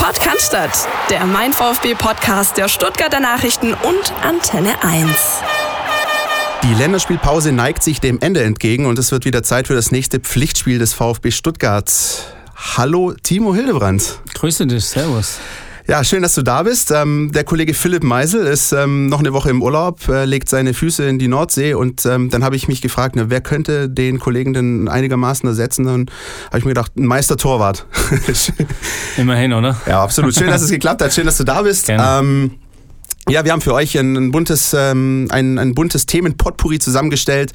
Podcast, der Mein VfB Podcast der Stuttgarter Nachrichten und Antenne 1. Die Länderspielpause neigt sich dem Ende entgegen und es wird wieder Zeit für das nächste Pflichtspiel des VfB Stuttgart. Hallo Timo Hildebrand. Grüße dich, Servus. Ja, schön, dass du da bist. Ähm, der Kollege Philipp Meisel ist ähm, noch eine Woche im Urlaub, äh, legt seine Füße in die Nordsee und ähm, dann habe ich mich gefragt, na, wer könnte den Kollegen denn einigermaßen ersetzen? Dann habe ich mir gedacht, ein Meister-Torwart. Immerhin, oder? Ja, absolut. Schön, dass es geklappt hat. Schön, dass du da bist. Gerne. Ja, wir haben für euch ein, ein buntes, ähm, ein, ein buntes Themenpotpourri zusammengestellt.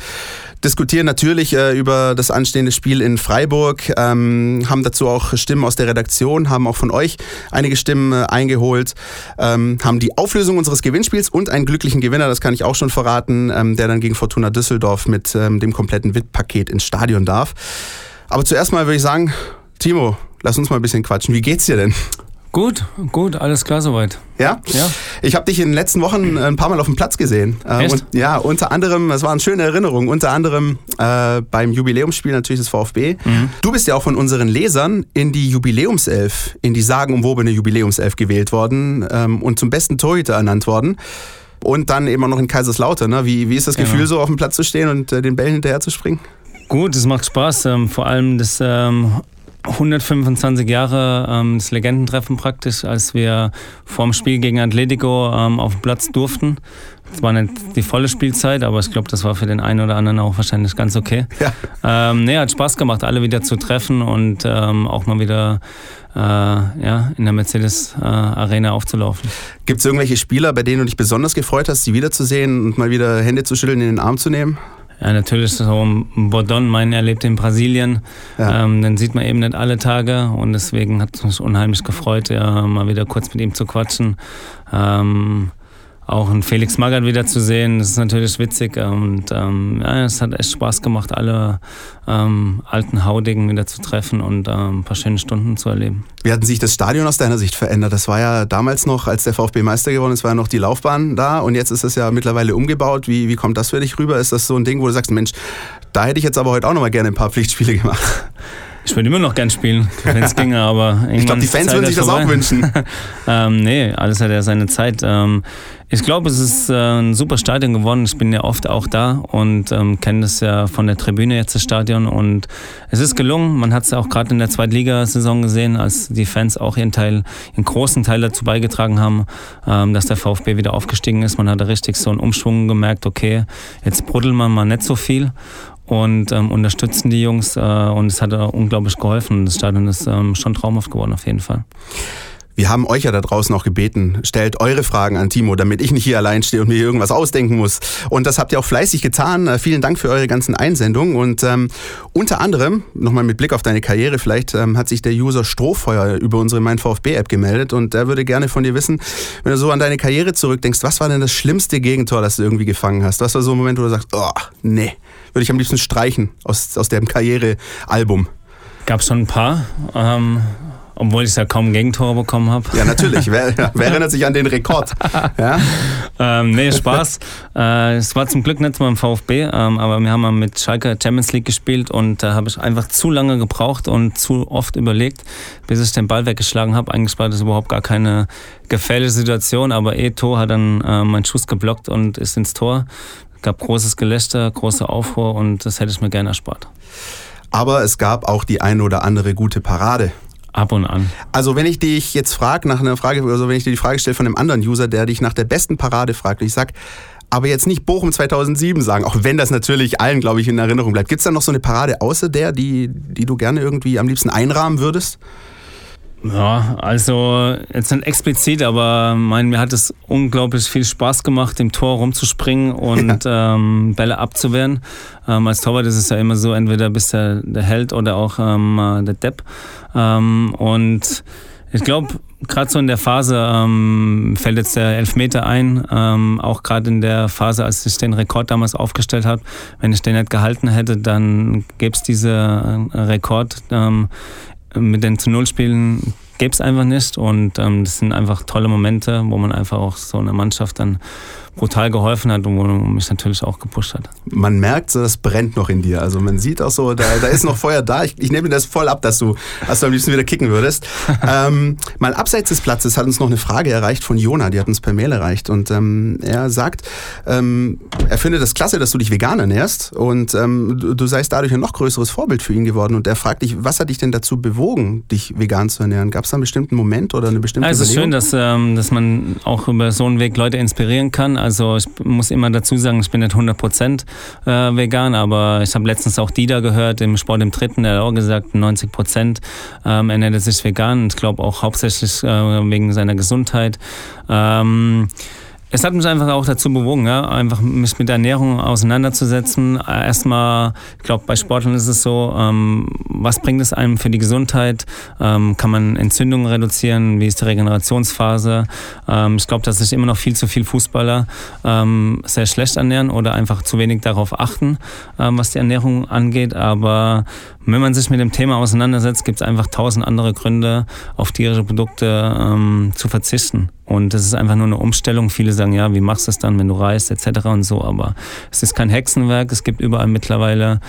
Diskutieren natürlich äh, über das anstehende Spiel in Freiburg, ähm, haben dazu auch Stimmen aus der Redaktion, haben auch von euch einige Stimmen äh, eingeholt, ähm, haben die Auflösung unseres Gewinnspiels und einen glücklichen Gewinner, das kann ich auch schon verraten, ähm, der dann gegen Fortuna Düsseldorf mit ähm, dem kompletten VIP-Paket ins Stadion darf. Aber zuerst mal würde ich sagen, Timo, lass uns mal ein bisschen quatschen. Wie geht's dir denn? Gut, gut, alles klar soweit. Ja? Ja. Ich habe dich in den letzten Wochen ein paar Mal auf dem Platz gesehen. Äh, Echt? Und, ja, unter anderem, es waren schöne Erinnerungen, unter anderem äh, beim Jubiläumsspiel natürlich des VfB. Mhm. Du bist ja auch von unseren Lesern in die Jubiläumself, in die sagenumwobene Jubiläumself gewählt worden ähm, und zum besten Torhüter ernannt worden. Und dann eben auch noch in Kaiserslautern. Ne? Wie, wie ist das Genau. Gefühl, so auf dem Platz zu stehen und äh, den Bällen hinterher zu springen? Gut, es macht Spaß. Ähm, vor allem das ähm, 125 Jahre ähm, das Legendentreffen praktisch, als wir vorm Spiel gegen Atletico ähm, auf dem Platz durften. Es war nicht die volle Spielzeit, aber ich glaube, das war für den einen oder anderen auch wahrscheinlich ganz okay. Ja. Ähm, nee, hat Spaß gemacht, alle wieder zu treffen und ähm, auch mal wieder äh, ja, in der Mercedes äh, Arena aufzulaufen. Gibt es irgendwelche Spieler, bei denen du dich besonders gefreut hast, sie wiederzusehen und mal wieder Hände zu schütteln, in den Arm zu nehmen? Ja, natürlich so ein Bordon, mein er lebt in Brasilien. Ja. Ähm, den sieht man eben nicht alle Tage und deswegen hat es mich unheimlich gefreut, ja, mal wieder kurz mit ihm zu quatschen. Ähm, auch einen Felix Magath wieder zu sehen, das ist natürlich witzig und ähm, ja, es hat echt Spaß gemacht, alle ähm, alten Haudigen wieder zu treffen und ähm, ein paar schöne Stunden zu erleben. Wie hat sich das Stadion aus deiner Sicht verändert? Das war ja damals noch, als der VfB Meister geworden ist, war ja noch die Laufbahn da und jetzt ist es ja mittlerweile umgebaut. Wie, wie kommt das für dich rüber? Ist das so ein Ding, wo du sagst, Mensch, da hätte ich jetzt aber heute auch noch mal gerne ein paar Pflichtspiele gemacht? Ich würde immer noch gern spielen, wenn es ginge, aber Ich glaube, die Fans würden sich das auch wünschen. ähm, nee, alles hat ja seine Zeit. Ähm, ich glaube, es ist äh, ein super Stadion geworden. Ich bin ja oft auch da und ähm, kenne das ja von der Tribüne jetzt, das Stadion. Und es ist gelungen. Man hat es ja auch gerade in der Zweitligasaison gesehen, als die Fans auch ihren Teil, ihren großen Teil dazu beigetragen haben, ähm, dass der VfB wieder aufgestiegen ist. Man hat da richtig so einen Umschwung gemerkt, okay, jetzt bruddeln wir mal nicht so viel und ähm, unterstützen die Jungs äh, und es hat äh, unglaublich geholfen. Das Stadion ist ähm, schon traumhaft geworden auf jeden Fall. Wir haben euch ja da draußen auch gebeten, stellt eure Fragen an Timo, damit ich nicht hier allein stehe und mir irgendwas ausdenken muss. Und das habt ihr auch fleißig getan. Äh, vielen Dank für eure ganzen Einsendungen. Und ähm, unter anderem, nochmal mit Blick auf deine Karriere, vielleicht ähm, hat sich der User Strohfeuer über unsere Mein VfB-App gemeldet und der würde gerne von dir wissen, wenn du so an deine Karriere zurückdenkst, was war denn das schlimmste Gegentor, das du irgendwie gefangen hast? Was war so ein Moment, wo du sagst, oh, nee, würde ich am liebsten streichen aus, aus dem Karrierealbum? Gab schon ein paar, ähm, obwohl ich ja kaum Gegentore bekommen habe. Ja, natürlich. wer, wer erinnert sich an den Rekord? Ja? ähm, nee, Spaß. äh, es war zum Glück nicht beim VfB, ähm, aber wir haben mal mit Schalke Champions League gespielt und da habe ich einfach zu lange gebraucht und zu oft überlegt, bis ich den Ball weggeschlagen habe. Eigentlich war das überhaupt gar keine gefährliche Situation, aber Eto hat dann äh, meinen Schuss geblockt und ist ins Tor. Gab großes Gelächter, große Aufruhr und das hätte ich mir gerne erspart. Aber es gab auch die ein oder andere gute Parade. Ab und an. Also wenn ich dich jetzt frage nach einer Frage, also wenn ich dir die Frage stelle von einem anderen User, der dich nach der besten Parade fragt, und ich sag, aber jetzt nicht Bochum 2007 sagen, auch wenn das natürlich allen, glaube ich, in Erinnerung bleibt. Gibt es da noch so eine Parade außer der, die, die du gerne irgendwie am liebsten einrahmen würdest? Ja, also jetzt nicht explizit, aber mein, mir hat es unglaublich viel Spaß gemacht, im Tor rumzuspringen und ähm, Bälle abzuwehren. Ähm, als Torwart ist es ja immer so, entweder bist du der Held oder auch ähm, der Depp. Ähm, und ich glaube, gerade so in der Phase ähm, fällt jetzt der Elfmeter ein, ähm, auch gerade in der Phase, als ich den Rekord damals aufgestellt habe. Wenn ich den nicht gehalten hätte, dann gäbe es diesen äh, Rekord ähm, mit den zu Null Spielen gäbe es einfach nicht. Und ähm, das sind einfach tolle Momente, wo man einfach auch so einer Mannschaft dann brutal geholfen hat und wo mich natürlich auch gepusht hat. Man merkt, so, das brennt noch in dir. Also man sieht auch so, da, da ist noch Feuer da. Ich, ich nehme das voll ab, dass du, dass du am liebsten wieder kicken würdest. ähm, Mal abseits des Platzes hat uns noch eine Frage erreicht von Jona, die hat uns per Mail erreicht. Und ähm, er sagt, ähm, er findet es klasse, dass du dich vegan ernährst und ähm, du, du seist dadurch ein noch größeres Vorbild für ihn geworden. Und er fragt dich, was hat dich denn dazu bewogen, dich vegan zu ernähren? Gab es da einen bestimmten Moment oder eine bestimmte Also es ist schön, dass, ähm, dass man auch über so einen Weg Leute inspirieren kann. Also ich muss immer dazu sagen, ich bin nicht 100% äh, vegan, aber ich habe letztens auch Dieter gehört im Sport im Dritten, der hat auch gesagt, 90% ähm, ernährt er sich vegan. Ich glaube auch hauptsächlich äh, wegen seiner Gesundheit. Ähm, es hat mich einfach auch dazu bewogen, ja, einfach mich mit Ernährung auseinanderzusetzen. Erstmal, ich glaube, bei Sportlern ist es so, ähm, was bringt es einem für die Gesundheit? Ähm, kann man Entzündungen reduzieren? Wie ist die Regenerationsphase? Ähm, ich glaube, dass sich immer noch viel zu viel Fußballer ähm, sehr schlecht ernähren oder einfach zu wenig darauf achten, ähm, was die Ernährung angeht. Aber wenn man sich mit dem Thema auseinandersetzt, gibt es einfach tausend andere Gründe, auf tierische Produkte ähm, zu verzichten. Und das ist einfach nur eine Umstellung. Viele sagen, ja, wie machst du es dann, wenn du reist, etc. und so. Aber es ist kein Hexenwerk. Es gibt überall mittlerweile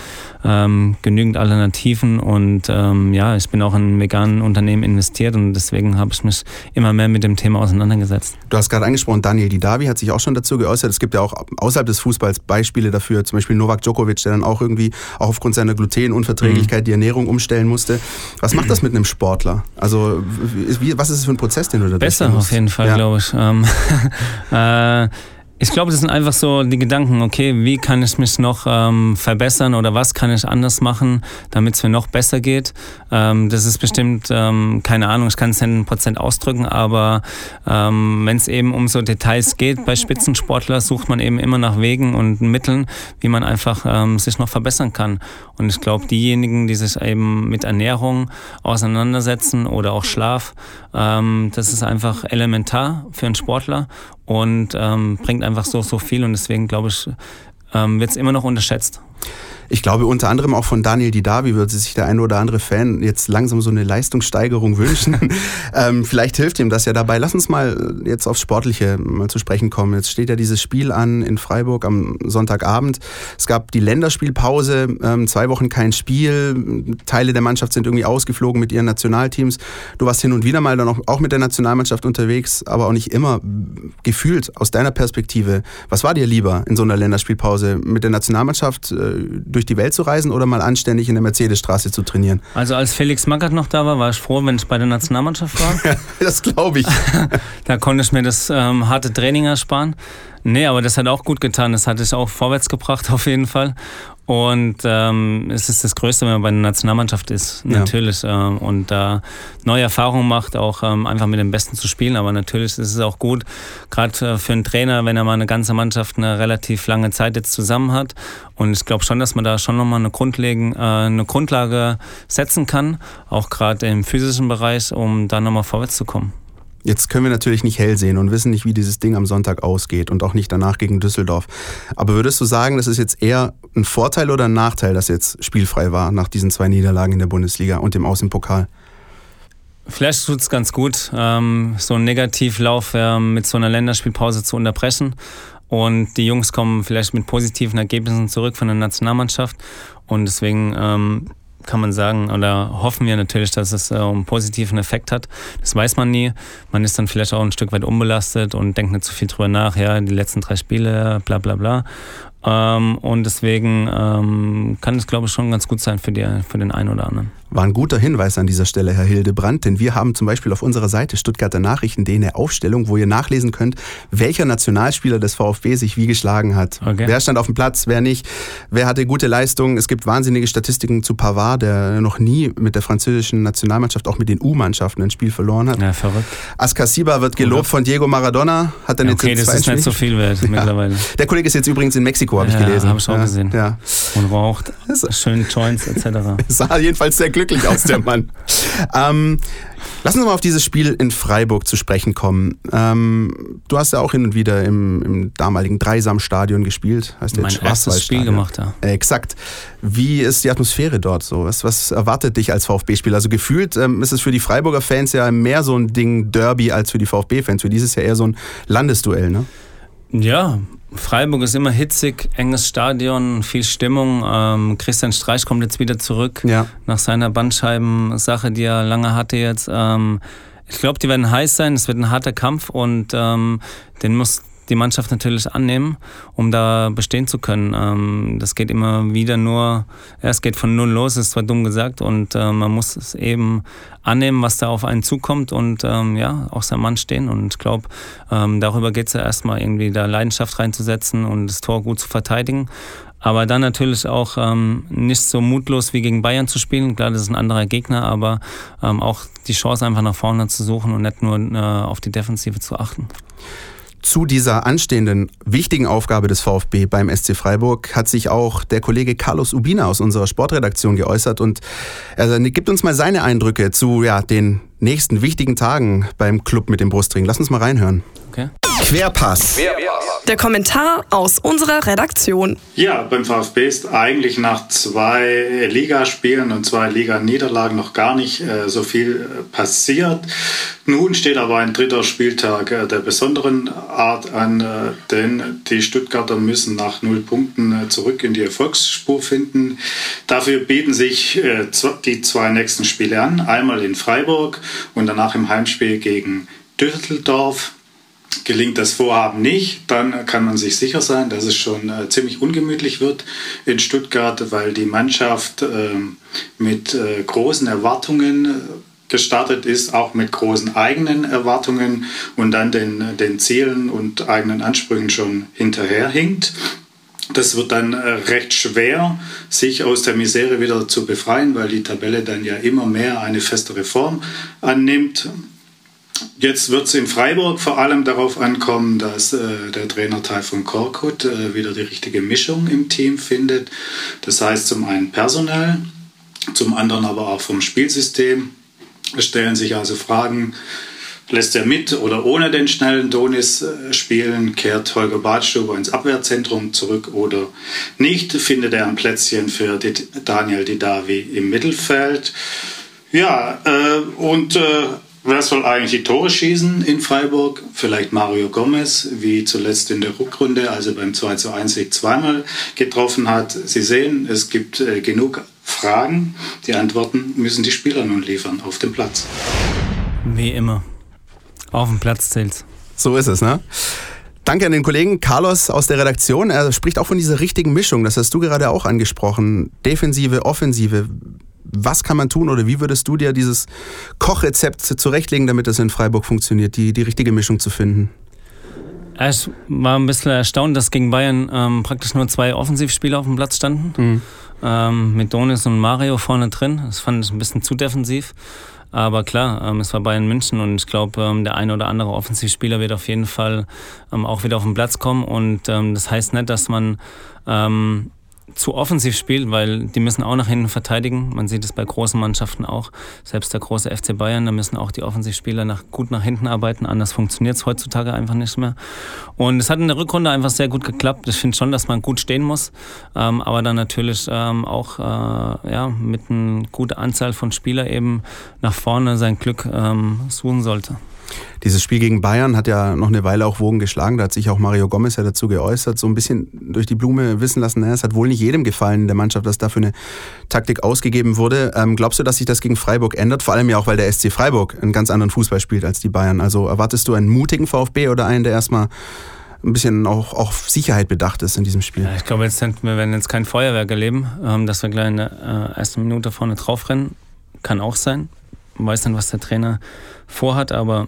ähm, genügend Alternativen. Und ähm, ja, ich bin auch in veganen Unternehmen investiert und deswegen habe ich mich immer mehr mit dem Thema auseinandergesetzt. Du hast gerade angesprochen, Daniel Didavi hat sich auch schon dazu geäußert. Es gibt ja auch außerhalb des Fußballs Beispiele dafür, zum Beispiel Novak Djokovic, der dann auch irgendwie auch aufgrund seiner Glutenunverträglichkeit die Ernährung umstellen musste. Was macht das mit einem Sportler? Also wie, was ist es für ein Prozess, den du da Besser auf jeden Fall, Ja. glaube ich. Ähm, äh, ich glaube, das sind einfach so die Gedanken, okay, wie kann ich mich noch ähm, verbessern oder was kann ich anders machen, damit es mir noch besser geht. Ähm, das ist bestimmt, ähm, keine Ahnung, ich kann es nicht 100% ausdrücken, aber ähm, wenn es eben um so Details geht bei Spitzensportlern, sucht man eben immer nach Wegen und Mitteln, wie man einfach ähm, sich noch verbessern kann. Und ich glaube, diejenigen, die sich eben mit Ernährung auseinandersetzen oder auch Schlaf, ähm, das ist einfach elementar für einen Sportler und ähm, bringt einfach so, so viel. Und deswegen glaube ich, ähm, wird es immer noch unterschätzt. Ich glaube unter anderem auch von Daniel Didavi würde sich der ein oder andere Fan jetzt langsam so eine Leistungssteigerung wünschen. ähm, vielleicht hilft ihm das ja dabei. Lass uns mal jetzt aufs Sportliche mal zu sprechen kommen. Jetzt steht ja dieses Spiel an in Freiburg am Sonntagabend. Es gab die Länderspielpause, ähm, zwei Wochen kein Spiel. Teile der Mannschaft sind irgendwie ausgeflogen mit ihren Nationalteams. Du warst hin und wieder mal dann auch, auch mit der Nationalmannschaft unterwegs, aber auch nicht immer gefühlt aus deiner Perspektive. Was war dir lieber in so einer Länderspielpause? Mit der Nationalmannschaft äh, durch die Welt zu reisen oder mal anständig in der Mercedesstraße zu trainieren? Also als Felix Magath noch da war, war ich froh, wenn ich bei der Nationalmannschaft war. das glaube ich. Da konnte ich mir das ähm, harte Training ersparen. Nee, aber das hat auch gut getan. Das hat dich auch vorwärts gebracht, auf jeden Fall. Und ähm, es ist das Größte, wenn man bei der Nationalmannschaft ist, Ja. natürlich. Ähm, und da neue Erfahrungen macht, auch ähm, einfach mit dem Besten zu spielen. Aber natürlich ist es auch gut, gerade äh, für einen Trainer, wenn er mal eine ganze Mannschaft eine relativ lange Zeit jetzt zusammen hat. Und ich glaube schon, dass man da schon nochmal eine, Grundlegen, äh, eine Grundlage setzen kann, auch gerade im physischen Bereich, um da nochmal vorwärts zu kommen. Jetzt können wir natürlich nicht hell sehen und wissen nicht, wie dieses Ding am Sonntag ausgeht und auch nicht danach gegen Düsseldorf. Aber würdest du sagen, das ist jetzt eher ein Vorteil oder ein Nachteil, dass jetzt spielfrei war nach diesen zwei Niederlagen in der Bundesliga und dem Aus im Pokal? Vielleicht tut es ganz gut, ähm, so einen Negativlauf ähm, mit so einer Länderspielpause zu unterbrechen. Und die Jungs kommen vielleicht mit positiven Ergebnissen zurück von der Nationalmannschaft. Und deswegen ähm, kann man sagen oder hoffen wir natürlich, dass es äh, einen positiven Effekt hat. Das weiß man nie. Man ist dann vielleicht auch ein Stück weit unbelastet und denkt nicht so viel drüber nach. Ja, die letzten drei Spiele, bla bla bla. Ähm, und deswegen ähm, kann es, glaube ich, schon ganz gut sein für, die, für den einen oder anderen. War ein guter Hinweis an dieser Stelle, Herr Hildebrand, denn wir haben zum Beispiel auf unserer Seite Stuttgarter Nachrichten eine Aufstellung, wo ihr nachlesen könnt, welcher Nationalspieler des VfB sich wie geschlagen hat. Okay. Wer stand auf dem Platz, wer nicht, wer hatte gute Leistungen. Es gibt wahnsinnige Statistiken zu Pavard, der noch nie mit der französischen Nationalmannschaft, auch mit den U-Mannschaften ein Spiel verloren hat. Ja, verrückt. Askasiba wird gelobt von Diego Maradona, hat dann Ja, jetzt okay, das ist nicht so viel wert mittlerweile. Der Kollege ist jetzt übrigens in Mexiko, habe ich Ja, gelesen. hab ich auch ja, gesehen. Ja. Und raucht schön Joints etc. Sah jedenfalls sehr glücklich aus, der Mann. ähm, lass uns mal auf dieses Spiel in Freiburg zu sprechen kommen. Ähm, du hast ja auch hin und wieder im, im damaligen Dreisam-Stadion gespielt. Heißt Mein jetzt erstes Spiel gemacht, ja. Äh, exakt. Wie ist die Atmosphäre dort so? Was, was erwartet dich als VfB-Spieler? Also gefühlt ähm, ist es für die Freiburger Fans ja mehr so ein Ding Derby als für die VfB-Fans. Für dieses ja eher so ein Landesduell, ne? Ja, Freiburg ist immer hitzig, enges Stadion, viel Stimmung. Ähm, Christian Streich kommt jetzt wieder zurück Ja. nach seiner Bandscheibensache, die er lange hatte jetzt. Ähm, ich glaube, die werden heiß sein. Es wird ein harter Kampf und ähm, den muss die Mannschaft natürlich annehmen, um da bestehen zu können. Ähm, das geht immer wieder nur, ja, es geht von null los, ist zwar dumm gesagt, und äh, man muss es eben annehmen, was da auf einen zukommt und ähm, ja, auch sein Mann stehen. Und ich glaube, ähm, darüber geht es ja erstmal irgendwie da Leidenschaft reinzusetzen und das Tor gut zu verteidigen. Aber dann natürlich auch ähm, nicht so mutlos wie gegen Bayern zu spielen. Klar, das ist ein anderer Gegner, aber ähm, auch die Chance einfach nach vorne zu suchen und nicht nur äh, auf die Defensive zu achten. Zu dieser anstehenden wichtigen Aufgabe des VfB beim SC Freiburg hat sich auch der Kollege Carlos Ubina aus unserer Sportredaktion geäußert und er gibt uns mal seine Eindrücke zu ja, den nächsten wichtigen Tagen beim Club mit dem Brustring. Lass uns mal reinhören. Okay. Querpass. Der Kommentar aus unserer Redaktion. Ja, beim VfB ist eigentlich nach zwei Ligaspielen und zwei Liganiederlagen noch gar nicht äh, so viel äh, passiert. Nun steht aber ein dritter Spieltag äh, der besonderen Art an, äh, denn die Stuttgarter müssen nach null Punkten äh, zurück in die Erfolgsspur finden. Dafür bieten sich äh, die zwei nächsten Spiele an. Einmal in Freiburg und danach im Heimspiel gegen Düsseldorf. Gelingt das Vorhaben nicht, dann kann man sich sicher sein, dass es schon äh, ziemlich ungemütlich wird in Stuttgart, weil die Mannschaft äh, mit äh, großen Erwartungen äh, gestartet ist, auch mit großen eigenen Erwartungen und dann den, den Zielen und eigenen Ansprüchen schon hinterherhinkt. Das wird dann äh, recht schwer, sich aus der Misere wieder zu befreien, weil die Tabelle dann ja immer mehr eine festere Form annimmt. Jetzt wird es in Freiburg vor allem darauf ankommen, dass äh, der Trainer von Korkut äh, wieder die richtige Mischung im Team findet. Das heißt zum einen personell, zum anderen aber auch vom Spielsystem. Es stellen sich also Fragen, lässt er mit oder ohne den schnellen Donis äh, spielen? Kehrt Holger Badstuber ins Abwehrzentrum zurück oder nicht? Findet er ein Plätzchen für Daniel Didavi im Mittelfeld? Ja, äh, und äh, Wer soll eigentlich die Tore schießen in Freiburg? Vielleicht Mario Gomez, wie zuletzt in der Rückrunde, also beim 2 zu 1 Sieg zweimal getroffen hat. Sie sehen, es gibt äh, genug Fragen. Die Antworten müssen die Spieler nun liefern auf dem Platz. Wie immer. Auf dem Platz zählt's. So ist es, ne? Danke an den Kollegen Carlos aus der Redaktion. Er spricht auch von dieser richtigen Mischung. Das hast du gerade auch angesprochen. Defensive, Offensive was kann man tun oder wie würdest du dir dieses Kochrezept zurechtlegen, damit das in Freiburg funktioniert, die, die richtige Mischung zu finden? Ich war ein bisschen erstaunt, dass gegen Bayern ähm, praktisch nur zwei Offensivspieler auf dem Platz standen. Mhm. Ähm, mit Donis und Mario vorne drin. Das fand ich ein bisschen zu defensiv. Aber klar, ähm, es war Bayern München und ich glaube, ähm, der eine oder andere Offensivspieler wird auf jeden Fall ähm, auch wieder auf den Platz kommen. Und ähm, das heißt nicht, dass man ähm, zu offensiv spielt, weil die müssen auch nach hinten verteidigen. Man sieht es bei großen Mannschaften auch. Selbst der große FC Bayern, da müssen auch die Offensivspieler nach, gut nach hinten arbeiten. Anders funktioniert es heutzutage einfach nicht mehr. Und es hat in der Rückrunde einfach sehr gut geklappt. Ich finde schon, dass man gut stehen muss, ähm, aber dann natürlich ähm, auch äh, ja, mit einer guten Anzahl von Spielern eben nach vorne sein Glück ähm, suchen sollte. Dieses Spiel gegen Bayern hat ja noch eine Weile auch Wogen geschlagen. Da hat sich auch Mario Gomez ja dazu geäußert, so ein bisschen durch die Blume wissen lassen, naja, es hat wohl nicht jedem gefallen in der Mannschaft, dass dafür eine Taktik ausgegeben wurde. Ähm, glaubst du, dass sich das gegen Freiburg ändert? Vor allem ja auch, weil der SC Freiburg einen ganz anderen Fußball spielt als die Bayern. Also erwartest du einen mutigen VfB oder einen, der erstmal ein bisschen auch auf Sicherheit bedacht ist in diesem Spiel. Ja, ich glaube, jetzt wir werden jetzt kein Feuerwerk erleben, ähm, dass wir gleich in der äh, ersten Minute vorne draufrennen. Kann auch sein. Weiß nicht, was der Trainer vorhat, aber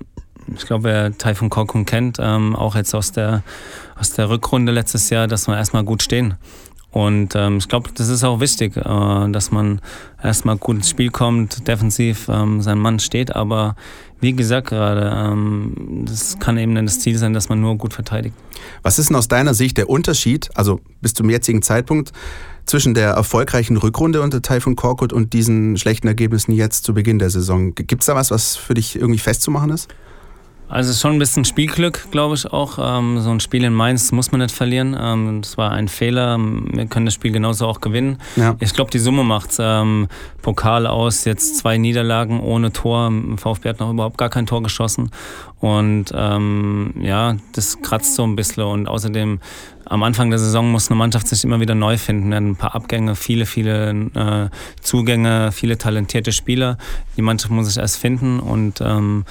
ich glaube, wer Taifun Korkun kennt, ähm, auch jetzt aus der, aus der Rückrunde letztes Jahr, dass wir erstmal gut stehen. Und ähm, ich glaube, das ist auch wichtig, äh, dass man erstmal gut ins Spiel kommt, defensiv ähm, sein Mann steht. Aber wie gesagt gerade, ähm, das kann eben dann das Ziel sein, dass man nur gut verteidigt. Was ist denn aus deiner Sicht der Unterschied, also bis zum jetzigen Zeitpunkt, zwischen der erfolgreichen Rückrunde unter Taifun Korkut und diesen schlechten Ergebnissen jetzt zu Beginn der Saison? Gibt es da was, was für dich irgendwie festzumachen ist? Also schon ein bisschen Spielglück, glaube ich auch. Ähm, so ein Spiel in Mainz muss man nicht verlieren. Ähm, das war ein Fehler. Wir können das Spiel genauso auch gewinnen. Ja. Ich glaube, die Summe macht's. Ähm, Pokal aus, jetzt zwei Niederlagen ohne Tor. VfB hat noch überhaupt gar kein Tor geschossen. Und ähm, ja, das kratzt so ein bisschen. Und außerdem am Anfang der Saison muss eine Mannschaft sich immer wieder neu finden. Ein paar Abgänge, viele, viele äh, Zugänge, viele talentierte Spieler. Die Mannschaft muss sich erst finden und ähm,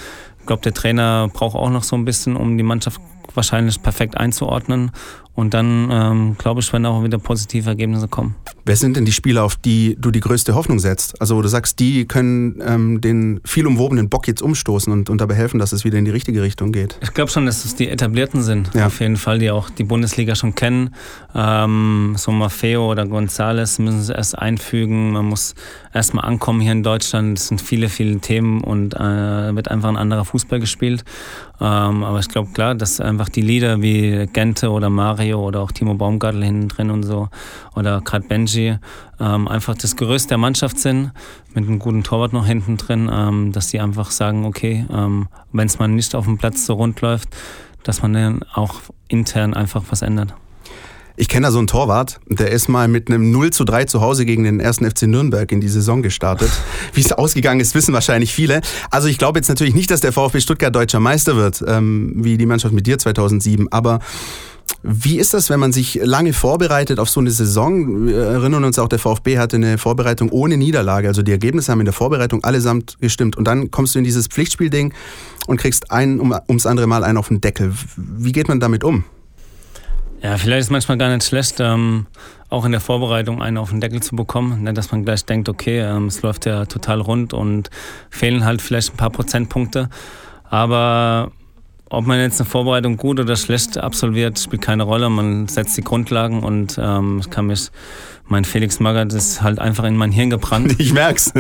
glaube, der Trainer braucht auch noch so ein bisschen, um die Mannschaft wahrscheinlich perfekt einzuordnen. Und dann, ähm, glaube ich, werden auch wieder positive Ergebnisse kommen. Wer sind denn die Spieler, auf die du die größte Hoffnung setzt? Also, wo du sagst, die können ähm, den viel umwobenen Bock jetzt umstoßen und, und dabei helfen, dass es wieder in die richtige Richtung geht. Ich glaube schon, dass es die Etablierten sind. Ja. Auf jeden Fall, die auch die Bundesliga schon kennen. Ähm, so Maffeo oder Gonzales müssen sie erst einfügen. Man muss erstmal ankommen hier in Deutschland. Es sind viele, viele Themen und äh, wird einfach ein anderer Fußball gespielt. Ähm, aber ich glaube, klar, dass einfach die Lieder wie Gente oder Mario oder auch Timo Baumgartel hinten drin und so oder gerade Benji ähm, einfach das Gerüst der Mannschaft sind, mit einem guten Torwart noch hinten drin, ähm, dass die einfach sagen, okay, ähm, wenn es mal nicht auf dem Platz so rund läuft, dass man dann auch intern einfach was ändert. Ich kenne da so einen Torwart, der ist mal mit einem 0 zu 3 zu Hause gegen den ersten FC Nürnberg in die Saison gestartet. Wie es ausgegangen ist, wissen wahrscheinlich viele. Also ich glaube jetzt natürlich nicht, dass der VfB Stuttgart deutscher Meister wird, ähm, wie die Mannschaft mit dir 2007, aber wie ist das, wenn man sich lange vorbereitet auf so eine Saison? Wir erinnern uns auch, der VfB hatte eine Vorbereitung ohne Niederlage. Also die Ergebnisse haben in der Vorbereitung allesamt gestimmt. Und dann kommst du in dieses Pflichtspielding und kriegst ein um, ums andere Mal einen auf den Deckel. Wie geht man damit um? Ja, vielleicht ist manchmal gar nicht schlecht, ähm, auch in der Vorbereitung einen auf den Deckel zu bekommen, ne, dass man gleich denkt, okay, ähm, es läuft ja total rund und fehlen halt vielleicht ein paar Prozentpunkte. Aber ob man jetzt eine Vorbereitung gut oder schlecht absolviert, spielt keine Rolle. Man setzt die Grundlagen und ähm, kann mich, mein Felix Magath ist halt einfach in mein Hirn gebrannt. Ich merk's.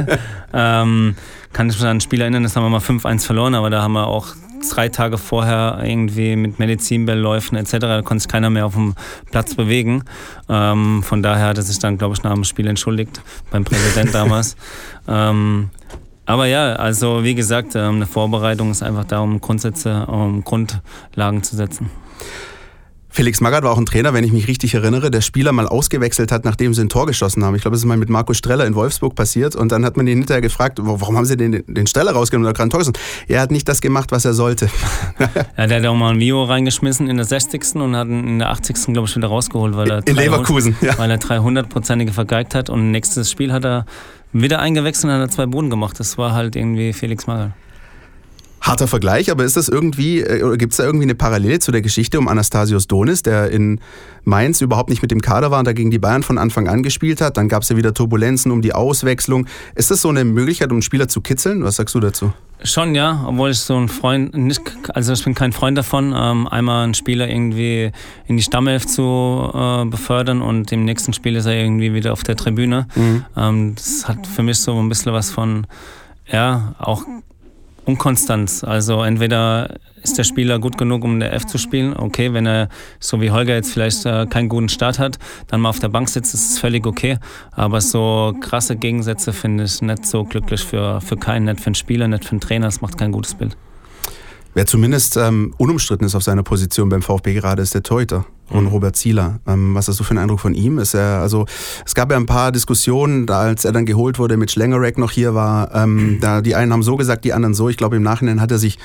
ähm, kann ich mich an ein Spiel erinnern, das haben wir mal 5-1 verloren, aber da haben wir auch drei Tage vorher irgendwie mit Medizinbellläufen etc. Da konnte sich keiner mehr auf dem Platz bewegen. Ähm, von daher hat er sich dann, glaube ich, nach dem Spiel entschuldigt beim Präsident damals. ähm, aber ja, also wie gesagt, ähm, eine Vorbereitung ist einfach da, um Grundsätze, um Grundlagen zu setzen. Felix Magath war auch ein Trainer, wenn ich mich richtig erinnere, der Spieler mal ausgewechselt hat, nachdem sie ein Tor geschossen haben. Ich glaube, das ist mal mit Marco Streller in Wolfsburg passiert. Und dann hat man ihn hinterher gefragt, warum haben sie den, den Streller rausgenommen oder gerade ein Tor geschossen? Er hat nicht das gemacht, was er sollte. ja, der hat auch mal ein Mio reingeschmissen in der 60. und hat ihn in der 80. glaube ich wieder rausgeholt, weil er, in 300, Leverkusen, ja. weil er 300-prozentige vergeigt hat. Und nächstes Spiel hat er wieder eingewechselt und hat er zwei Boden gemacht. Das war halt irgendwie Felix Magath. Harter Vergleich, aber ist das irgendwie, äh, oder gibt es da irgendwie eine Parallele zu der Geschichte um Anastasios Donis, der in Mainz überhaupt nicht mit dem Kader war und da gegen die Bayern von Anfang an gespielt hat? Dann gab es ja wieder Turbulenzen um die Auswechslung. Ist das so eine Möglichkeit, um einen Spieler zu kitzeln? Was sagst du dazu? Schon, ja, obwohl ich so ein Freund, nicht, also ich bin kein Freund davon, ähm, einmal einen Spieler irgendwie in die Stammelf zu äh, befördern und im nächsten Spiel ist er irgendwie wieder auf der Tribüne. Mhm. Ähm, das hat für mich so ein bisschen was von, ja, auch Unkonstanz. Also entweder ist der Spieler gut genug, um in der F zu spielen. Okay, wenn er, so wie Holger jetzt vielleicht äh, keinen guten Start hat, dann mal auf der Bank sitzt, ist es völlig okay. Aber so krasse Gegensätze finde ich nicht so glücklich für, für keinen, nicht für einen Spieler, nicht für einen Trainer. Das macht kein gutes Bild. Wer zumindest ähm, unumstritten ist auf seiner Position beim VfB gerade, ist der Torhüter. Und mhm. Robert Zieler. Ähm, was hast du für einen Eindruck von ihm? Ist er, also, es gab ja ein paar Diskussionen, als er dann geholt wurde, mit Schlengerek noch hier war. Ähm, da die einen haben so gesagt, die anderen so. Ich glaube, im Nachhinein hat er sich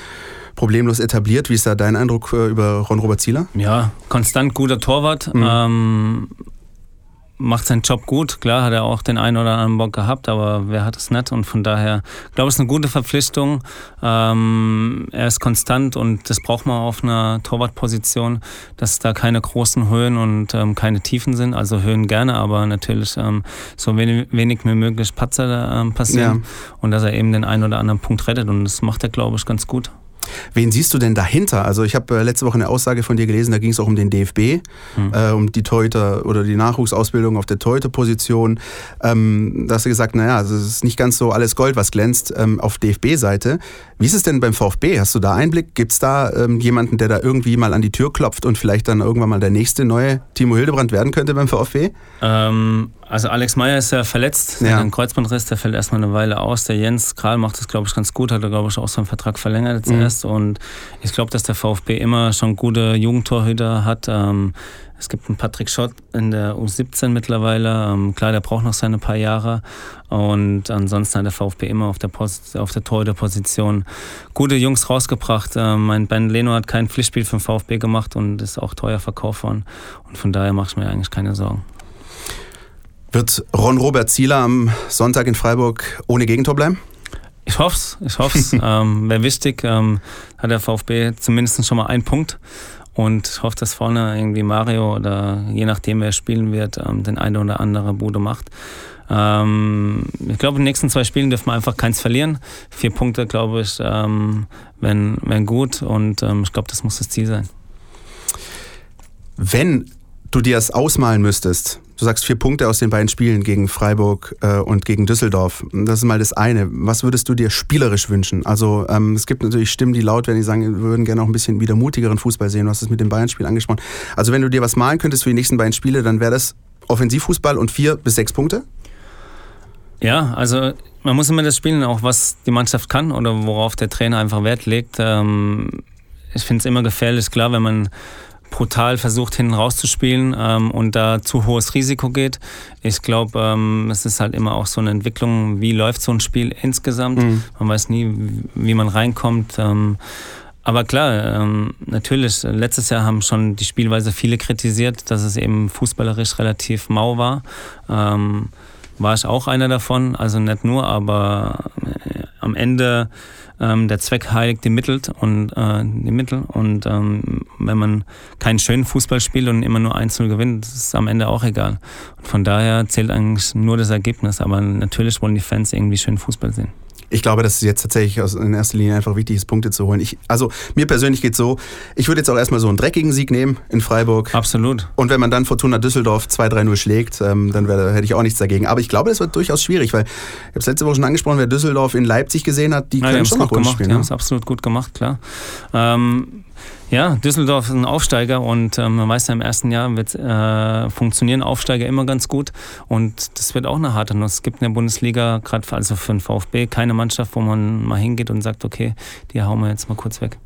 problemlos etabliert. Wie ist da dein Eindruck äh, über Ron Robert Zieler? Ja, konstant guter Torwart. Mhm. Ähm, macht seinen Job gut. Klar hat er auch den einen oder anderen Bock gehabt, aber wer hat es nicht? Und von daher, glaube ich, ist eine gute Verpflichtung. Ähm, er ist konstant und das braucht man auf einer Torwartposition, dass da keine großen Höhen und ähm, keine Tiefen sind. Also Höhen gerne, aber natürlich ähm, so wenig, wenig wie möglich Patzer ähm, passieren ja. und dass er eben den einen oder anderen Punkt rettet. Und das macht er, glaube ich, ganz gut. Wen siehst du denn dahinter? Also ich habe äh, letzte Woche eine Aussage von dir gelesen, da ging es auch um den DFB, mhm. äh, um die Torhüter oder die Nachwuchsausbildung auf der Torhüterposition. Ähm, da hast du gesagt, naja, also es ist nicht ganz so alles Gold, was glänzt ähm, auf DFB-Seite. Wie ist es denn beim VfB? Hast du da Einblick? Gibt es da ähm, jemanden, der da irgendwie mal an die Tür klopft und vielleicht dann irgendwann mal der nächste neue Timo Hildebrand werden könnte beim VfB? Ähm, Also Alex Meyer ist ja verletzt, ja. ein Kreuzbandriss, der fällt erstmal eine Weile aus. Der Jens Kral macht das, glaube ich, ganz gut, hat er, glaube ich, auch so einen Vertrag verlängert jetzt mhm. erst. Und ich glaube, dass der VfB immer schon gute Jugendtorhüter hat. Ähm, es gibt einen Patrick Schott in der U17 mittlerweile. Ähm, klar, der braucht noch seine paar Jahre. Und ansonsten hat der VfB immer auf der, Post, auf der Torhüterposition gute Jungs rausgebracht. Ähm, mein Ben Leno hat kein Pflichtspiel für den VfB gemacht und ist auch teuer verkauft worden. Und von daher mache ich mir eigentlich keine Sorgen. Wird Ron-Robert Zieler am Sonntag in Freiburg ohne Gegentor bleiben? Ich hoffe es, ich hoffe es. ähm, Wäre wichtig, ähm, hat der VfB zumindest schon mal einen Punkt. Und ich hoffe, dass vorne irgendwie Mario oder je nachdem, wer spielen wird, ähm, den eine oder andere Bude macht. Ähm, ich glaube, in den nächsten zwei Spielen dürfen wir einfach keins verlieren. Vier Punkte, glaube ich, ähm, wären, wären gut und ähm, ich glaube, das muss das Ziel sein. Wenn du dir das ausmalen müsstest, du sagst vier Punkte aus den beiden Spielen gegen Freiburg äh, und gegen Düsseldorf. Das ist mal das eine. Was würdest du dir spielerisch wünschen? Also ähm, es gibt natürlich Stimmen, die laut werden, die sagen, wir würden gerne auch ein bisschen wieder mutigeren Fußball sehen. Du hast es mit dem Bayern-Spiel angesprochen. Also wenn du dir was malen könntest für die nächsten beiden Spiele, dann wäre das Offensivfußball und vier bis sechs Punkte? Ja, also man muss immer das spielen, auch was die Mannschaft kann oder worauf der Trainer einfach Wert legt. Ähm, ich finde es immer gefährlich, klar, wenn man brutal versucht, hinten rauszuspielen ähm, und da zu hohes Risiko geht. Ich glaube, ähm, es ist halt immer auch so eine Entwicklung, wie läuft so ein Spiel insgesamt. Mhm. Man weiß nie, wie man reinkommt. Ähm, aber klar, ähm, natürlich, letztes Jahr haben schon die Spielweise viele kritisiert, dass es eben fußballerisch relativ mau war. Ähm, war ich auch einer davon, also nicht nur, aber äh, am Ende ähm, der Zweck heiligt die Mittel und äh, die Mittel und ähm, wenn man keinen schönen Fußball spielt und immer nur 1-0 gewinnt, ist am Ende auch egal. Und von daher zählt eigentlich nur das Ergebnis, aber natürlich wollen die Fans irgendwie schönen Fußball sehen ich glaube, das ist jetzt tatsächlich in erster Linie einfach wichtig ist, Punkte zu holen. Ich, also mir persönlich geht es so, ich würde jetzt auch erstmal so einen dreckigen Sieg nehmen in Freiburg. Absolut. Und wenn man dann Fortuna Düsseldorf 2-3-0 schlägt, ähm, dann wär, hätte ich auch nichts dagegen. Aber ich glaube, das wird durchaus schwierig, weil ich habe es letzte Woche schon angesprochen, wer Düsseldorf in Leipzig gesehen hat, die ja, können die schon noch gut gemacht. spielen. Die haben es absolut gut gemacht, klar. Ähm, ja, Düsseldorf ist ein Aufsteiger und äh, man weiß ja, im ersten Jahr wird, äh, funktionieren Aufsteiger immer ganz gut und das wird auch eine harte Nuss. Es gibt in der Bundesliga, gerade also für den VfB, keine Mannschaft, wo man mal hingeht und sagt, okay, die hauen wir jetzt mal kurz weg.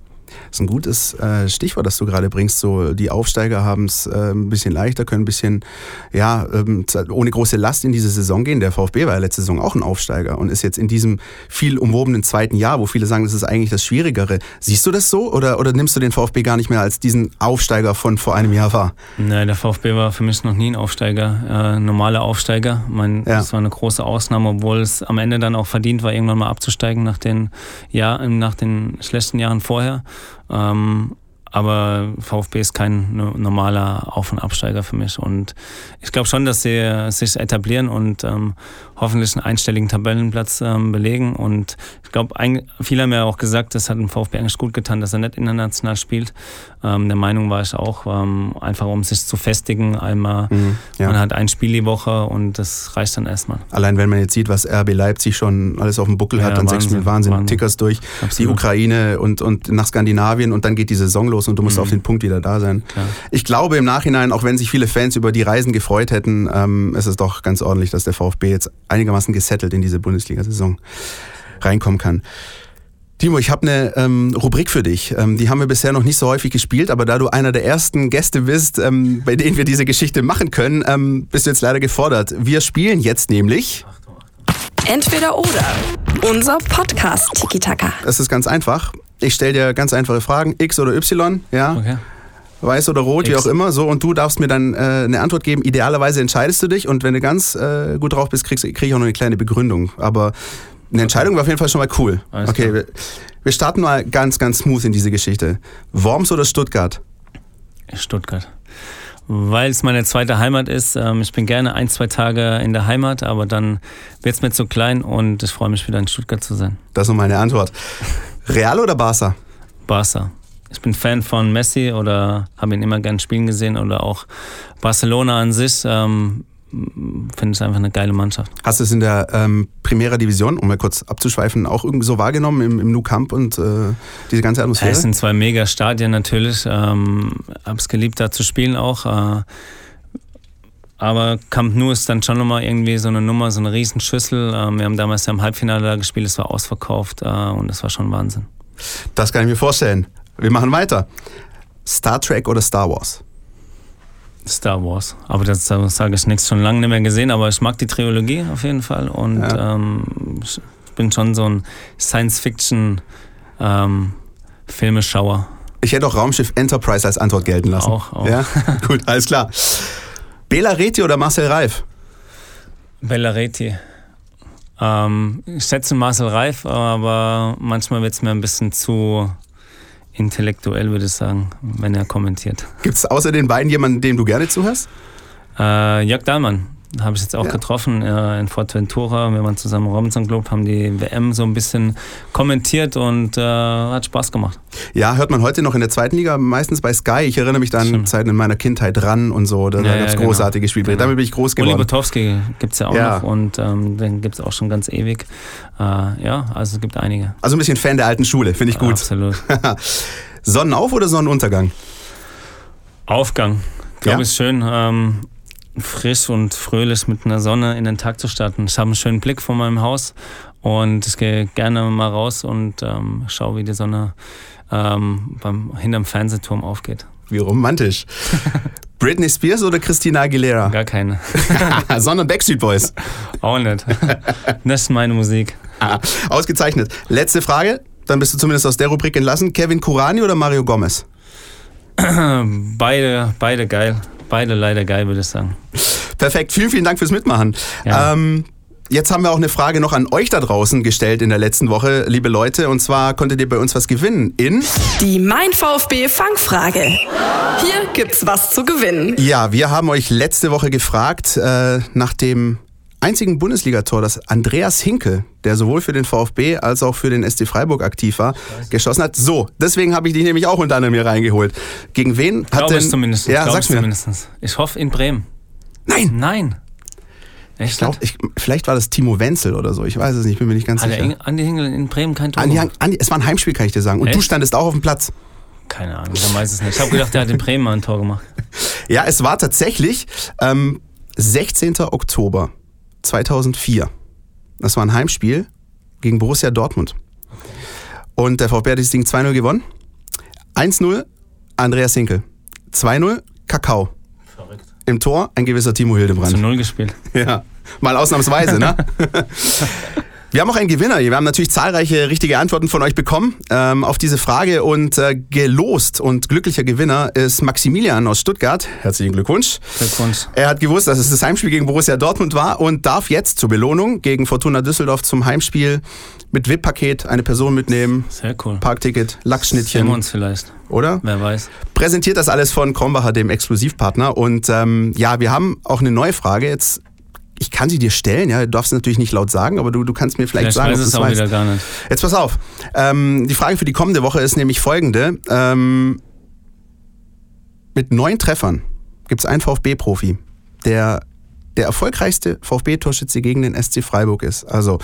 Das ist ein gutes äh, Stichwort, das du gerade bringst. So, die Aufsteiger haben es äh, ein bisschen leichter, können ein bisschen, ja, ähm, ohne große Last in diese Saison gehen. Der VfB war ja letzte Saison auch ein Aufsteiger und ist jetzt in diesem viel umwobenen zweiten Jahr, wo viele sagen, das ist eigentlich das Schwierigere. Siehst du das so oder, oder nimmst du den VfB gar nicht mehr als diesen Aufsteiger von vor einem Jahr wahr? Nein, der VfB war für mich noch nie ein Aufsteiger, äh, normaler Aufsteiger. Mein, ja. Das war eine große Ausnahme, obwohl es am Ende dann auch verdient war, irgendwann mal abzusteigen nach den, Jahr, nach den schlechten Jahren vorher. Ähm, aber VfB ist kein normaler Auf- und Absteiger für mich. Und ich glaube schon, dass sie sich etablieren und ähm, hoffentlich einen einstelligen Tabellenplatz ähm, belegen. Und ich glaube, viele haben ja auch gesagt, das hat dem VfB eigentlich gut getan, dass er nicht international spielt. Ähm, der Meinung war ich auch, ähm, einfach um sich zu festigen. Einmal, mhm, ja. man hat ein Spiel die Woche und das reicht dann erstmal. Allein wenn man jetzt sieht, was RB Leipzig schon alles auf dem Buckel ja, hat, dann sechs Spiele Wahnsinn, Wahnsinn, Tickers durch, Absolut. die Ukraine und, und nach Skandinavien und dann geht die Saison los und du musst mhm. auf den Punkt wieder da sein. Klar. Ich glaube im Nachhinein, auch wenn sich viele Fans über die Reisen gefreut hätten, ähm, ist es doch ganz ordentlich, dass der VfB jetzt einigermaßen gesettelt in diese Bundesliga-Saison reinkommen kann. Timo, ich habe eine ähm, Rubrik für dich. Ähm, die haben wir bisher noch nicht so häufig gespielt, aber da du einer der ersten Gäste bist, ähm, bei denen wir diese Geschichte machen können, ähm, bist du jetzt leider gefordert. Wir spielen jetzt nämlich. Entweder oder. Unser Podcast Tiki Taka. Es ist ganz einfach. Ich stelle dir ganz einfache Fragen, X oder Y, ja. Okay weiß oder rot, X. wie auch immer, so und du darfst mir dann äh, eine Antwort geben. Idealerweise entscheidest du dich und wenn du ganz äh, gut drauf bist, kriegst, krieg ich auch noch eine kleine Begründung. Aber eine Entscheidung war auf jeden Fall schon mal cool. Alles okay, wir, wir, starten mal ganz, ganz smooth in diese Geschichte. Worms oder Stuttgart? Stuttgart. Weil es meine zweite Heimat ist. Ähm, ich bin gerne ein, zwei Tage in der Heimat, aber dann wird es mir zu klein und ich freue mich wieder in Stuttgart zu sein. Das ist noch meine Antwort. Real oder Barca? Barca ich bin Fan von Messi oder habe ihn immer gern spielen gesehen oder auch Barcelona an sich. Ähm, finde ich einfach eine geile Mannschaft. Hast du es in der ähm, Primera Division, um mal kurz abzuschweifen, auch irgendwie so wahrgenommen im, im Nou Camp und äh, diese ganze Atmosphäre? es sind zwei Mega-Stadien natürlich. Ähm, habe es geliebt, da zu spielen auch. Äh, aber Camp Nou ist dann schon nochmal irgendwie so eine Nummer, so eine Riesenschüssel. Ähm, wir haben damals ja im Halbfinale da gespielt, es war ausverkauft äh, und das war schon Wahnsinn. Das kann ich mir vorstellen. Wir machen weiter. Star Trek oder Star Wars? Star Wars. Aber das sage ich nichts, schon lange nicht mehr gesehen, aber ich mag die Trilogie auf jeden Fall und ja. ähm, ich bin schon so ein Science-Fiction-Filmeschauer. Ähm, ich hätte auch Raumschiff Enterprise als Antwort gelten lassen. Auch, auch. Ja? Gut, alles klar. Bela Reti oder Marcel Reif? Bela Reti. Ähm, ich schätze Marcel Reif, aber manchmal wird es mir ein bisschen zu intellektuell, würde ich sagen, wenn er kommentiert. Gibt es außer den beiden jemanden, dem du gerne zuhörst? Äh, Jörg Dahlmann habe ich jetzt auch ja. getroffen äh, in Fortventura. Wir waren zusammen im Robinson Club, haben die WM so ein bisschen kommentiert und äh, hat Spaß gemacht. Ja, hört man heute noch in der zweiten Liga, meistens bei Sky. Ich erinnere mich da an Zeiten in meiner Kindheit ran und so. Da, ja, da gab es ja, großartige genau. Spiele. Damit bin ich groß geworden. Uli Botowski gibt es ja auch noch und ähm, den gibt es auch schon ganz ewig. Äh, ja, also es gibt einige. Also ein bisschen Fan der alten Schule, finde ich gut. Absolut. Sonnenauf oder Sonnenuntergang? Aufgang. Ich glaube, ja? ist schön. Ähm, frisch und fröhlich mit einer Sonne in den Tag zu starten. Ich habe einen schönen Blick von meinem Haus und ich gehe gerne mal raus und ähm, schaue, wie die Sonne ähm, beim, hinterm Fernsehturm aufgeht. Wie romantisch. Britney Spears oder Christina Aguilera? Gar keine. Sondern Backstreet Boys. Auch nicht. Das ist meine Musik. Ah, ausgezeichnet. Letzte Frage, dann bist du zumindest aus der Rubrik entlassen. Kevin Kurani oder Mario Gomez? Beide, beide geil. Beide leider geil, würde ich sagen. Perfekt, vielen, vielen Dank fürs Mitmachen. Ja. Ähm, Jetzt haben wir auch eine Frage noch an euch da draußen gestellt in der letzten Woche, liebe Leute. Und zwar konntet ihr bei uns was gewinnen in die Mein VfB Fangfrage. Hier gibt's was zu gewinnen. Ja, wir haben euch letzte Woche gefragt äh, nach dem einzigen Bundesligator, das Andreas Hinkel, der sowohl für den VfB als auch für den SC Freiburg aktiv war, geschossen hat. So, deswegen habe ich dich nämlich auch unter anderem hier reingeholt. Gegen wen hat denn... zumindest. Ja, sag's mir. Zumindest. Ich hoffe in Bremen. Nein. Nein. Echt? Ich glaube, vielleicht war das Timo Wenzel oder so. Ich weiß es nicht, bin mir nicht ganz Hat sicher. Andi Hingel in Bremen kein Tor Andi, Andi, Es war ein Heimspiel, kann ich dir sagen. Und Echt? du standest auch auf dem Platz. Keine Ahnung, ich weiß es nicht. Ich habe gedacht, der hat in Bremen mal ein Tor gemacht. Ja, es war tatsächlich ähm, 16. Oktober 2004. Das war ein Heimspiel gegen Borussia Dortmund. Und der VfB hat dieses Ding 2-0 gewonnen. 1-0 Andreas Hinkel. 2-0 Kakao. Verrückt. Im Tor ein gewisser Timo Hildebrand. Zu Null gespielt. Ja, mal ausnahmsweise, ne? Wir haben auch einen Gewinner. Wir haben natürlich zahlreiche richtige Antworten von euch bekommen ähm, auf diese Frage und äh, gelost und glücklicher Gewinner ist Maximilian aus Stuttgart. Herzlichen Glückwunsch. Glückwunsch. Er hat gewusst, dass es das Heimspiel gegen Borussia Dortmund war und darf jetzt zur Belohnung gegen Fortuna Düsseldorf zum Heimspiel mit VIP-Paket eine Person mitnehmen. Sehr cool. Parkticket, Lachsschnittchen. Sehen wir uns vielleicht. Oder? Wer weiß. Präsentiert das alles von Krombacher, dem Exklusivpartner. Und ähm, ja, wir haben auch eine neue Frage. Jetzt ich kann sie dir stellen, ja, du darfst es natürlich nicht laut sagen, aber du, du kannst mir vielleicht, vielleicht sagen, weiß es auch weißt. gar nicht. Jetzt pass auf. Ähm, die Frage für die kommende Woche ist nämlich folgende. Ähm, mit neun Treffern gibt es einen VfB-Profi, der der erfolgreichste VfB-Torschütze gegen den SC Freiburg ist. Also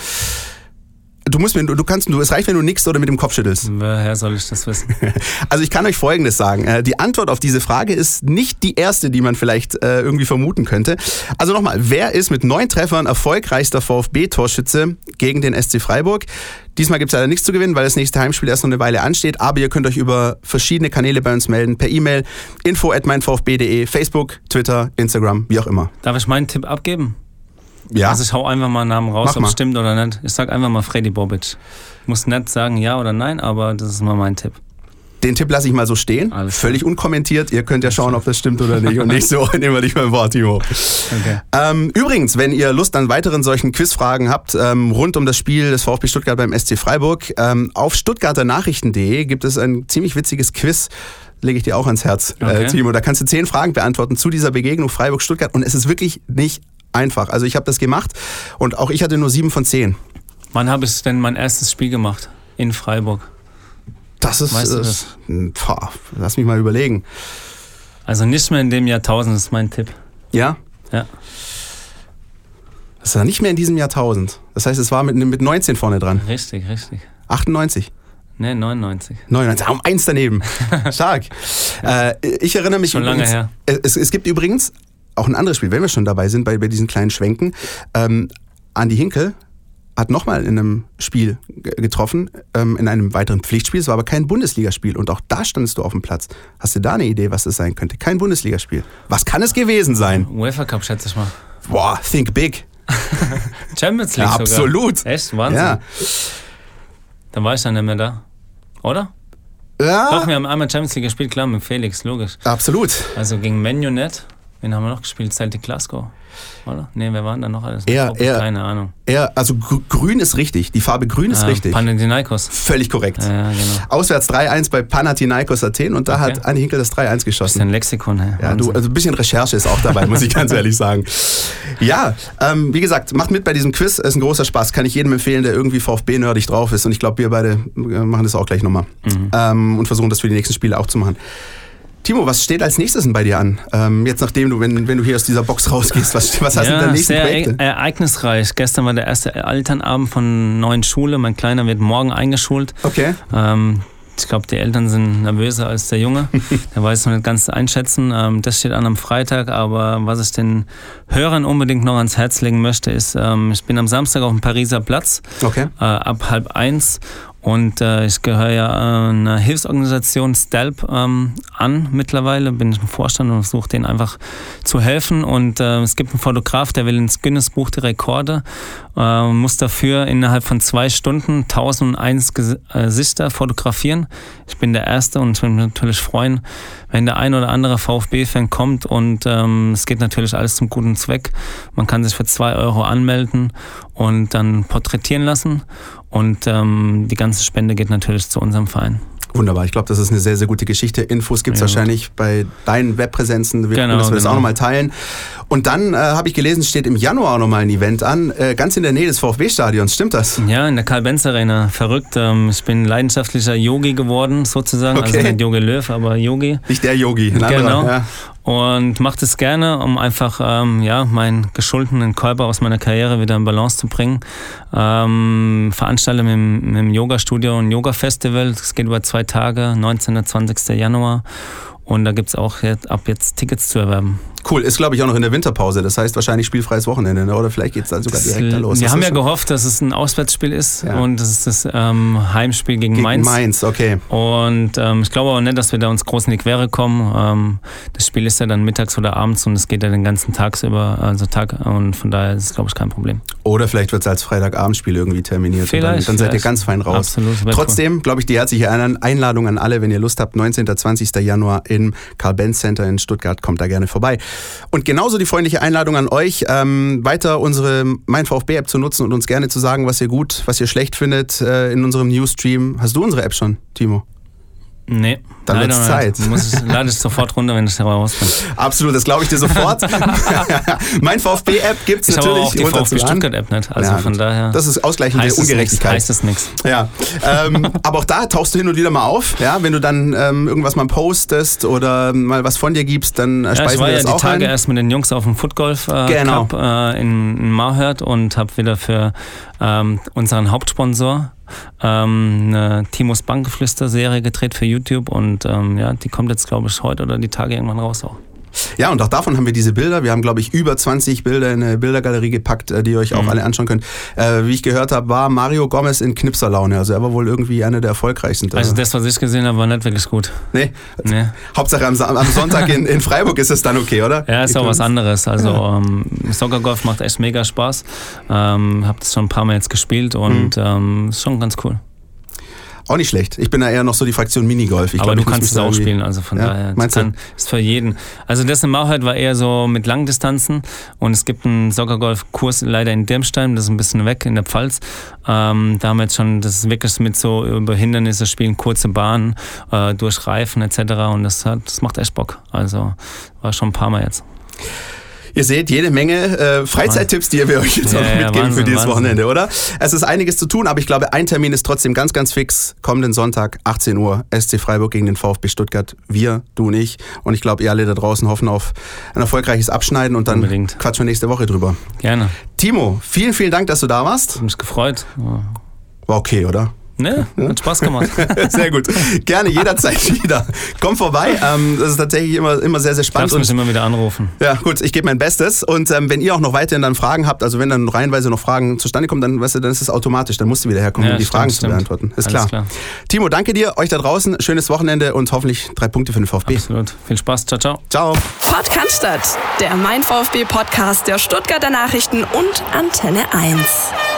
du musst mir, du kannst, du, es reicht, wenn du nickst oder mit dem Kopf schüttelst. Woher soll ich das wissen? Also ich kann euch Folgendes sagen. Äh, die Antwort auf diese Frage ist nicht die erste, die man vielleicht äh, irgendwie vermuten könnte. Also nochmal, wer ist mit neun Treffern erfolgreichster VfB-Torschütze gegen den SC Freiburg? Diesmal gibt es leider nichts zu gewinnen, weil das nächste Heimspiel erst noch eine Weile ansteht. Aber ihr könnt euch über verschiedene Kanäle bei uns melden. Per E-Mail, info at meinvfb.de, Facebook, Twitter, Instagram, wie auch immer. Darf ich meinen Tipp abgeben? Ja. Also ich hau einfach mal einen Namen raus, ob es stimmt oder nicht. Ich sag einfach mal Freddy Bobic. Ich muss nicht sagen ja oder nein, aber das ist mal mein Tipp. Den Tipp lasse ich mal so stehen, Alles völlig klar. unkommentiert. Ihr könnt ja schauen, ob das stimmt oder nicht. Und nicht so, nehmen wir dich beim Wort, Timo. Okay. Ähm, übrigens, wenn ihr Lust an weiteren solchen Quizfragen habt, ähm, rund um das Spiel des VfB Stuttgart beim SC Freiburg, ähm, auf stuttgarternachrichten.de gibt es ein ziemlich witziges Quiz lege ich dir auch ans Herz, äh, okay. äh, Timo. Da kannst du zehn Fragen beantworten zu dieser Begegnung Freiburg-Stuttgart und es ist wirklich nicht einfach. Also ich habe das gemacht und auch ich hatte nur sieben von zehn. Wann habe ich denn mein erstes Spiel gemacht? In Freiburg. Das ist, weißt du das? Äh, pah, lass mich mal überlegen. Also nicht mehr in dem Jahrtausend, ist mein Tipp. Ja? Ja. Das war nicht mehr in diesem Jahrtausend. Das heißt, es war mit, mit 19 vorne dran. Richtig, richtig. 98. Ne, 99. 99, um eins daneben. Stark. äh, ich erinnere mich Schon lange übrigens, her. Es, es gibt übrigens auch ein anderes Spiel, wenn wir schon dabei sind, bei, bei diesen kleinen Schwenken. Ähm, Andi Hinkel hat nochmal in einem Spiel getroffen, ähm, in einem weiteren Pflichtspiel. Es war aber kein Bundesligaspiel und auch da standest du auf dem Platz. Hast du da eine Idee, was das sein könnte? Kein Bundesligaspiel. Was kann es gewesen sein? UEFA Cup, schätze ich mal. Boah, think big. Champions League Ja, sogar. absolut. Echt? Wahnsinn. Ja. Dann war ich dann nicht mehr da. Oder? Ja, Doch, wir haben einmal Champions League gespielt, klar, mit Felix, logisch. absolut. Also gegen Menu nicht. Wen haben wir noch gespielt? Celtic Glasgow. Oder? Nee, wer waren da noch alles? Er- er- Keine Ahnung. Ja, also gr- grün ist richtig. Die Farbe grün ist Ah, richtig. Panathinaikos. Völlig korrekt. Ja, genau. Auswärts 3-1 bei Panathinaikos Athen und da Okay. hat Andi Hinkel das 3-1 Das ist geschossen. ein Lexikon, hey. Ja, du, also ein bisschen Recherche ist auch dabei, muss ich ganz ehrlich sagen. Ja, ähm, wie gesagt, macht mit bei diesem Quiz, ist ein großer Spaß. Kann ich jedem empfehlen, der irgendwie VfB-nerdig drauf ist. Und ich glaube, wir beide äh, machen das auch gleich nochmal. Mhm. Ähm, und versuchen das für die nächsten Spiele auch zu machen. Timo, was steht als nächstes denn bei dir an? Ähm, jetzt nachdem du, wenn, wenn du hier aus dieser Box rausgehst, was, was hast du ja, in deinen nächsten sehr Projekte? e- ereignisreich. Gestern war der erste Elternabend von neuen Schule. Mein Kleiner wird morgen eingeschult. Okay. Ähm, ich glaube, die Eltern sind nervöser als der Junge. Der weiß noch nicht ganz einschätzen. Ähm, das steht an am Freitag. Aber was ich den Hörern unbedingt noch ans Herz legen möchte, ist, ähm, ich bin am Samstag auf dem Pariser Platz Okay. äh, ab halb eins. Und äh, ich gehöre ja äh, einer Hilfsorganisation STELP ähm, an mittlerweile, bin ich im Vorstand und versuche denen einfach zu helfen. Und äh, es gibt einen Fotograf, der will ins Guinness Buch der Rekorde, äh, muss dafür innerhalb von zwei Stunden 1001 Ges- äh, Gesichter fotografieren. Ich bin der Erste und ich würde mich natürlich freuen, wenn der ein oder andere VfB-Fan kommt und ähm, es geht natürlich alles zum guten Zweck. Man kann sich für zwei Euro anmelden und dann porträtieren lassen und ähm, die ganze Spende geht natürlich zu unserem Verein. Wunderbar, ich glaube, das ist eine sehr, sehr gute Geschichte. Infos gibt es Ja. wahrscheinlich bei deinen Webpräsenzen. Wir Genau, gucken, dass wir das genau. auch nochmal teilen. Und dann äh, habe ich gelesen, steht im Januar nochmal ein Event an, äh, ganz in der Nähe des VfB-Stadions. Stimmt das? Ja, in der Karl-Benz Arena. Verrückt. Ähm, ich bin leidenschaftlicher Yogi geworden, sozusagen. Also Okay. nicht Yogi Löw, aber Yogi. Nicht der Yogi, ein Genau. anderer. Ja. Und mache das gerne, um einfach ähm, ja, meinen geschundenen Körper aus meiner Karriere wieder in Balance zu bringen. Ähm, veranstalte mit, mit dem Yoga-Studio ein Yoga-Festival. Das geht über zwei Tage, 19. und 20. Januar. Und da gibt es auch jetzt, ab jetzt Tickets zu erwerben. Cool, ist glaube ich auch noch in der Winterpause. Das heißt wahrscheinlich spielfreies Wochenende. Ne? Oder vielleicht geht es dann sogar direkt da los. Wir Ist haben das ja gehofft, dass es ein Auswärtsspiel ist Ja. und das ist das ähm, Heimspiel gegen, Gegen Mainz. Mainz, okay. Und ähm, ich glaube aber nicht, dass wir da uns groß in die Quere kommen. Ähm, das Spiel ist ja dann mittags oder abends und es geht ja den ganzen Tag über, also Tag und von daher ist es, glaube ich, kein Problem. Oder vielleicht wird es als Freitagabendspiel irgendwie terminiert. Und Vielleicht, Dann, dann seid ihr ganz fein raus. Absolut. Trotzdem, glaube ich, die herzliche Ein- Einladung an alle, wenn ihr Lust habt, 19. 20. Januar im Karl-Benz Center in Stuttgart, kommt da gerne vorbei. Und genauso die freundliche Einladung an euch, ähm, weiter unsere Mein VfB-App zu nutzen und uns gerne zu sagen, was ihr gut, was ihr schlecht findet äh, in unserem Newsstream. Hast du unsere App schon, Timo? Nee. Dann wird's nicht. Zeit. Muss ich, lade ich sofort runter, wenn ich raus bin. Absolut, das glaube ich dir sofort. mein VfB-App gibt es Ich habe natürlich. auch die VfB. Stuttgart-App nicht. Also Ja, von daher Das ist ausgleichende heißt es nichts. Ungerechtigkeit. Heißt es nichts. Ja, ähm, aber auch da tauchst du hin und wieder mal auf. Ja, wenn du dann ähm, irgendwas mal postest oder mal was von dir gibst, dann äh, Ja, ich speisen war wir ja das die auch Tage ein. erst mit den Jungs auf dem Footgolf äh, Genau. Cup äh, in, in Marhört und habe wieder für ähm, unseren Hauptsponsor ähm, eine Timos Bankgeflüster-Serie gedreht für YouTube und ähm, ja, die kommt jetzt, glaube ich, heute oder die Tage irgendwann raus auch. Ja, und auch davon haben wir diese Bilder. Wir haben, glaube ich, über 20 Bilder in eine Bildergalerie gepackt, äh, die ihr euch auch Mhm. alle anschauen könnt. Äh, wie ich gehört habe, war Mario Gomez in Knipserlaune. Also er war wohl irgendwie einer der erfolgreichsten. Also das, was ich gesehen habe, war nicht wirklich gut. nee. Nee. Hauptsache am, am Sonntag in, in Freiburg ist es dann okay, oder? Ja, ist auch was anderes. Also ähm, Soccergolf macht echt mega Spaß. Ähm, hab das schon ein paar Mal jetzt gespielt und Mhm. ähm, ist schon ganz cool. Auch nicht schlecht. Ich bin da eher noch so die Fraktion Minigolf. Ich Aber glaub, du kannst es auch spielen, also von Ja, daher. meinst du? kann, ist für jeden. Also das in Mauheit war eher so mit Langdistanzen und es gibt einen Soccergolf-Kurs leider in Dirmstein, das ist ein bisschen weg in der Pfalz. Ähm, da haben wir jetzt schon, das ist wirklich mit so über Hindernisse spielen, kurze Bahnen, äh, durch Reifen etc. Und das, hat, das macht echt Bock. Also war schon ein paar Mal jetzt. Ihr seht jede Menge äh, Freizeittipps, die wir euch jetzt Ja, auch ja, mitgeben für Wahnsinn, dieses Wahnsinn. Wochenende, oder? Es ist einiges zu tun, aber ich glaube, ein Termin ist trotzdem ganz, ganz fix. Kommenden Sonntag, 18 Uhr, SC Freiburg gegen den VfB Stuttgart. Wir, du und ich. Und ich glaube, ihr alle da draußen hoffen auf ein erfolgreiches Abschneiden und dann Unbedingt. quatschen wir nächste Woche drüber. Gerne. Timo, vielen, vielen Dank, dass du da warst. Hab mich gefreut. Ja. War okay, oder? Ne, hat Spaß gemacht. sehr gut. Gerne jederzeit wieder. Komm vorbei. Ähm, das ist tatsächlich immer, immer sehr, sehr spannend. Darfst mich immer wieder anrufen. Ja, gut, ich gebe mein Bestes. Und ähm, wenn ihr auch noch weiterhin dann Fragen habt, also wenn dann reihenweise noch Fragen zustande kommen, dann, weißt du, dann ist es automatisch. Dann musst du wieder herkommen, Ja, um die stimmt, Fragen stimmt. zu beantworten. Ist Alles klar. klar. Timo, danke dir. Euch da draußen. Schönes Wochenende und hoffentlich drei Punkte für den VfB. Absolut. Viel Spaß. Ciao, ciao. Ciao. Podcast, der Mein VfB Podcast der Stuttgarter Nachrichten und Antenne 1.